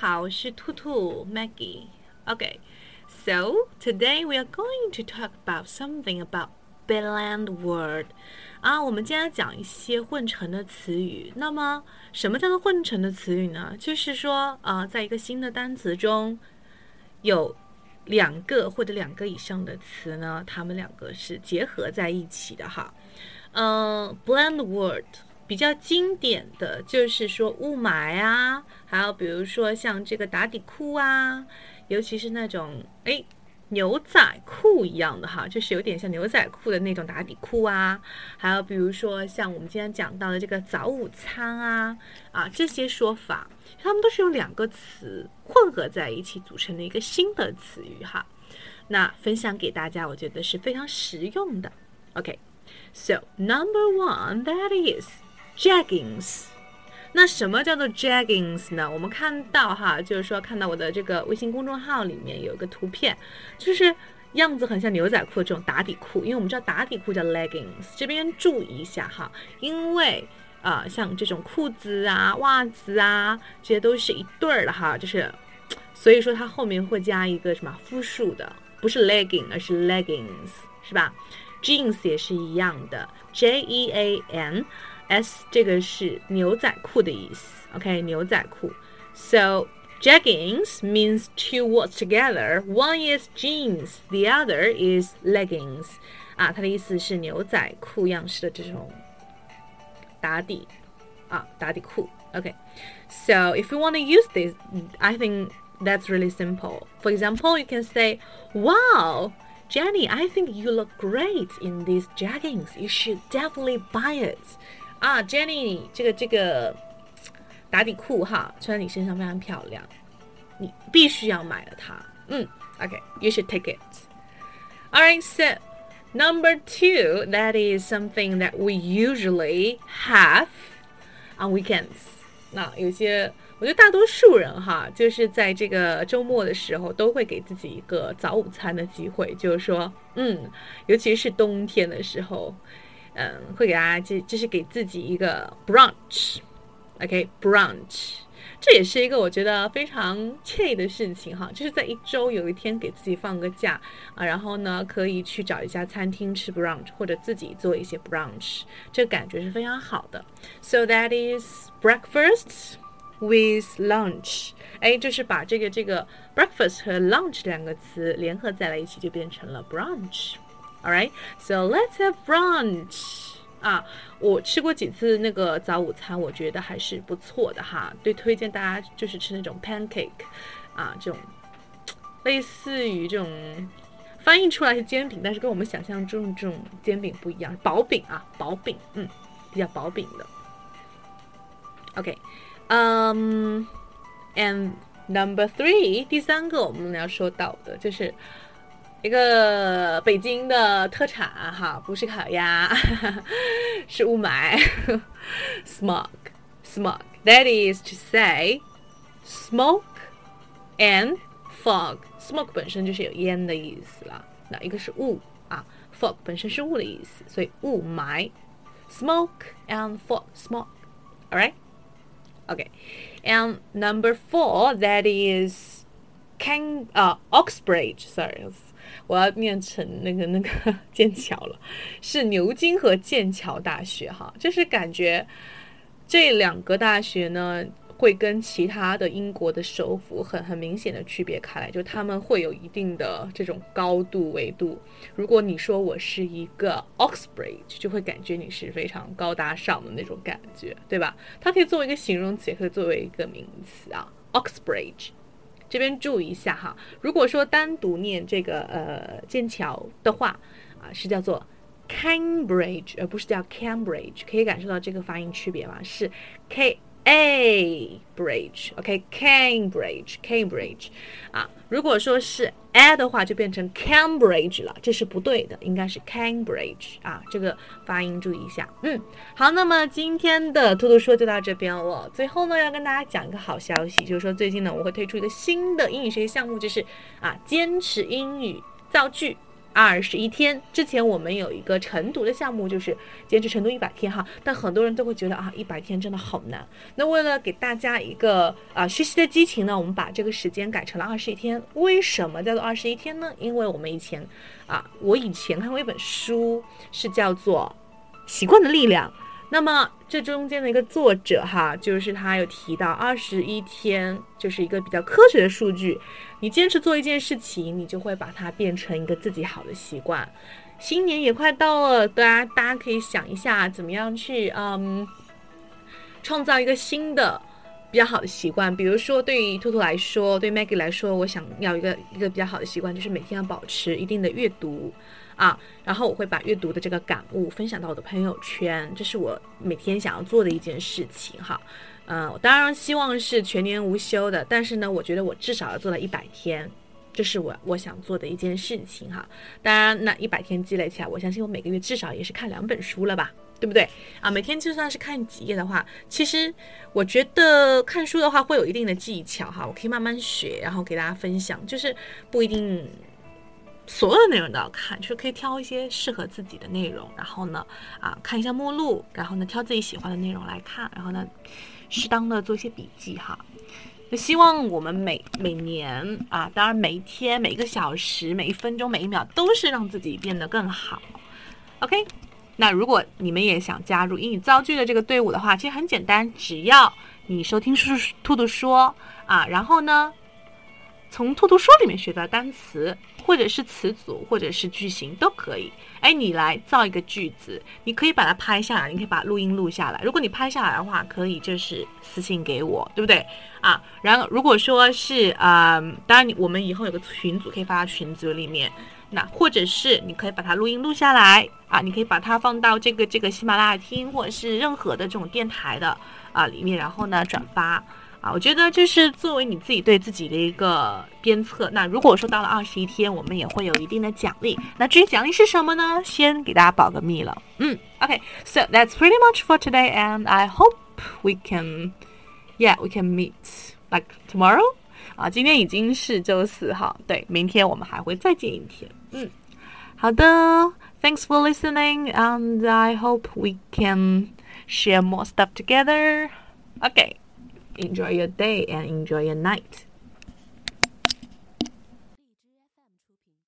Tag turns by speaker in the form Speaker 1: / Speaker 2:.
Speaker 1: 好，我是兔兔 Maggie。Okay, so today we are going to talk about something about blend word. 啊，我们今天要讲一些混成的词语。那么，什么叫做混成的词语呢？就是说，啊，在一个新的单词中有两个或者两个以上的词呢，它们两个是结合在一起的哈。嗯，blend word。比较经典的就是说雾霾啊，还有比如说像这个打底裤啊，尤其是那种哎牛仔裤一样的哈，就是有点像牛仔裤的那种打底裤啊，还有比如说像我们今天讲到的这个早午餐啊啊这些说法，它们都是用两个词混合在一起组成的一个新的词语哈。那分享给大家，我觉得是非常实用的。OK，so number one that is。Jeggings，那什么叫做 Jeggings 呢？我们看到哈，就是说看到我的这个微信公众号里面有一个图片，就是样子很像牛仔裤的这种打底裤。因为我们知道打底裤叫 leggings，这边注意一下哈，因为啊，像这种裤子啊、袜子啊，这些都是一对儿的哈，就是所以说它后面会加一个什么复数的，不是 legging，而是 leggings，是吧？Jeans 也是一样的，J E A N。S 这个是牛仔裤的意思，OK，牛仔裤。So jeggings means two words together. One is jeans, the other is leggings. 啊，它的意思是牛仔裤样式的这种打底啊，打底裤。Okay, so if you want to use this, I think that's really simple. For example, you can say, "Wow." Jenny, I think you look great in these jeggings. You should definitely buy it. 啊，Jenny，这个这个打底裤哈，穿在你身上非常漂亮，你必须要买了它。嗯，OK，you should take it. All right, so number two, that is something that we usually have on weekends. 那有些，我觉得大多数人哈，就是在这个周末的时候，都会给自己一个早午餐的机会，就是说，嗯，尤其是冬天的时候。嗯，会给大家这这是给自己一个 brunch，OK，brunch，这也是一个我觉得非常惬意的事情哈，就是在一周有一天给自己放个假啊，然后呢可以去找一家餐厅吃 brunch，或者自己做一些 brunch，这感觉是非常好的。So that is breakfast with lunch，哎，就是把这个这个 breakfast 和 lunch 两个词联合在了一起，就变成了 brunch。All right, so let's have brunch 啊！我吃过几次那个早午餐，我觉得还是不错的哈。对，推荐大家就是吃那种 pancake 啊，这种类似于这种翻译出来是煎饼，但是跟我们想象中这种煎饼不一样，薄饼啊，薄饼，嗯，比较薄饼的。OK，嗯，and number three，第三个我们要说到的就是。一个北京的特产哈，不是烤鸭，是雾霾，smog，smog。That is to say, smoke and fog. Smoke 本身就是有烟的意思了，那一个是雾啊，fog 本身是雾的意思，所以雾霾，smoke and fog, smog. All right? Okay. And number four, that is King, uh, Oxbridge. Sorry. 我要念成那个那个剑桥了，是牛津和剑桥大学哈，就是感觉这两个大学呢会跟其他的英国的首府很很明显的区别开来，就他们会有一定的这种高度维度。如果你说我是一个 Oxbridge，就会感觉你是非常高大上的那种感觉，对吧？它可以作为一个形容词，也可以作为一个名词啊，Oxbridge。这边注意一下哈，如果说单独念这个呃剑桥的话，啊是叫做 Cambridge，而不是叫 Cambridge，可以感受到这个发音区别吗？是 K。A bridge，OK，Cambridge，Cambridge，啊，如果说是 a 的话，就变成 Cambridge 了，这是不对的，应该是 Cambridge 啊，这个发音注意一下。嗯，好，那么今天的兔兔说就到这边了。最后呢，要跟大家讲一个好消息，就是说最近呢，我会推出一个新的英语学习项目，就是啊，坚持英语造句。二十一天之前，我们有一个晨读的项目，就是坚持晨读一百天哈。但很多人都会觉得啊，一百天真的好难。那为了给大家一个啊学习的激情呢，我们把这个时间改成了二十一天。为什么叫做二十一天呢？因为我们以前啊，我以前看过一本书，是叫做《习惯的力量》。那么这中间的一个作者哈，就是他有提到二十一天就是一个比较科学的数据。你坚持做一件事情，你就会把它变成一个自己好的习惯。新年也快到了，大家大家可以想一下，怎么样去嗯创造一个新的比较好的习惯。比如说，对于兔兔来说，对 Maggie 来说，我想要一个一个比较好的习惯，就是每天要保持一定的阅读。啊，然后我会把阅读的这个感悟分享到我的朋友圈，这是我每天想要做的一件事情哈。嗯，我当然希望是全年无休的，但是呢，我觉得我至少要做到一百天，这是我我想做的一件事情哈。当然，那一百天积累起来，我相信我每个月至少也是看两本书了吧，对不对？啊，每天就算是看几页的话，其实我觉得看书的话会有一定的技巧哈，我可以慢慢学，然后给大家分享，就是不一定。所有的内容都要看，就是可以挑一些适合自己的内容，然后呢，啊，看一下目录，然后呢，挑自己喜欢的内容来看，然后呢，适当的做一些笔记哈。那希望我们每每年啊，当然每一天、每一个小时、每一分钟、每一秒，都是让自己变得更好。OK，那如果你们也想加入英语造句的这个队伍的话，其实很简单，只要你收听叔叔兔兔说啊，然后呢。从兔兔说里面学到单词，或者是词组，或者是句型都可以。哎，你来造一个句子，你可以把它拍下来，你可以把录音录下来。如果你拍下来的话，可以就是私信给我，对不对啊？然后如果说是啊，当然你我们以后有个群组可以发到群组里面，那或者是你可以把它录音录下来啊，你可以把它放到这个这个喜马拉雅听，或者是任何的这种电台的啊里面，然后呢转发。啊，我觉得这是作为你自己对自己的一个鞭策。那如果说到了二十一天，我们也会有一定的奖励。那至于奖励是什么呢？先给大家保个密了。嗯，OK，so that's pretty much for today, and I hope we can, yeah, we can meet like tomorrow. 啊，今天已经是周四哈，对，明天我们还会再见一天。嗯，好的，Thanks for listening, and I hope we can share more stuff together. Okay. Enjoy your day and enjoy your night.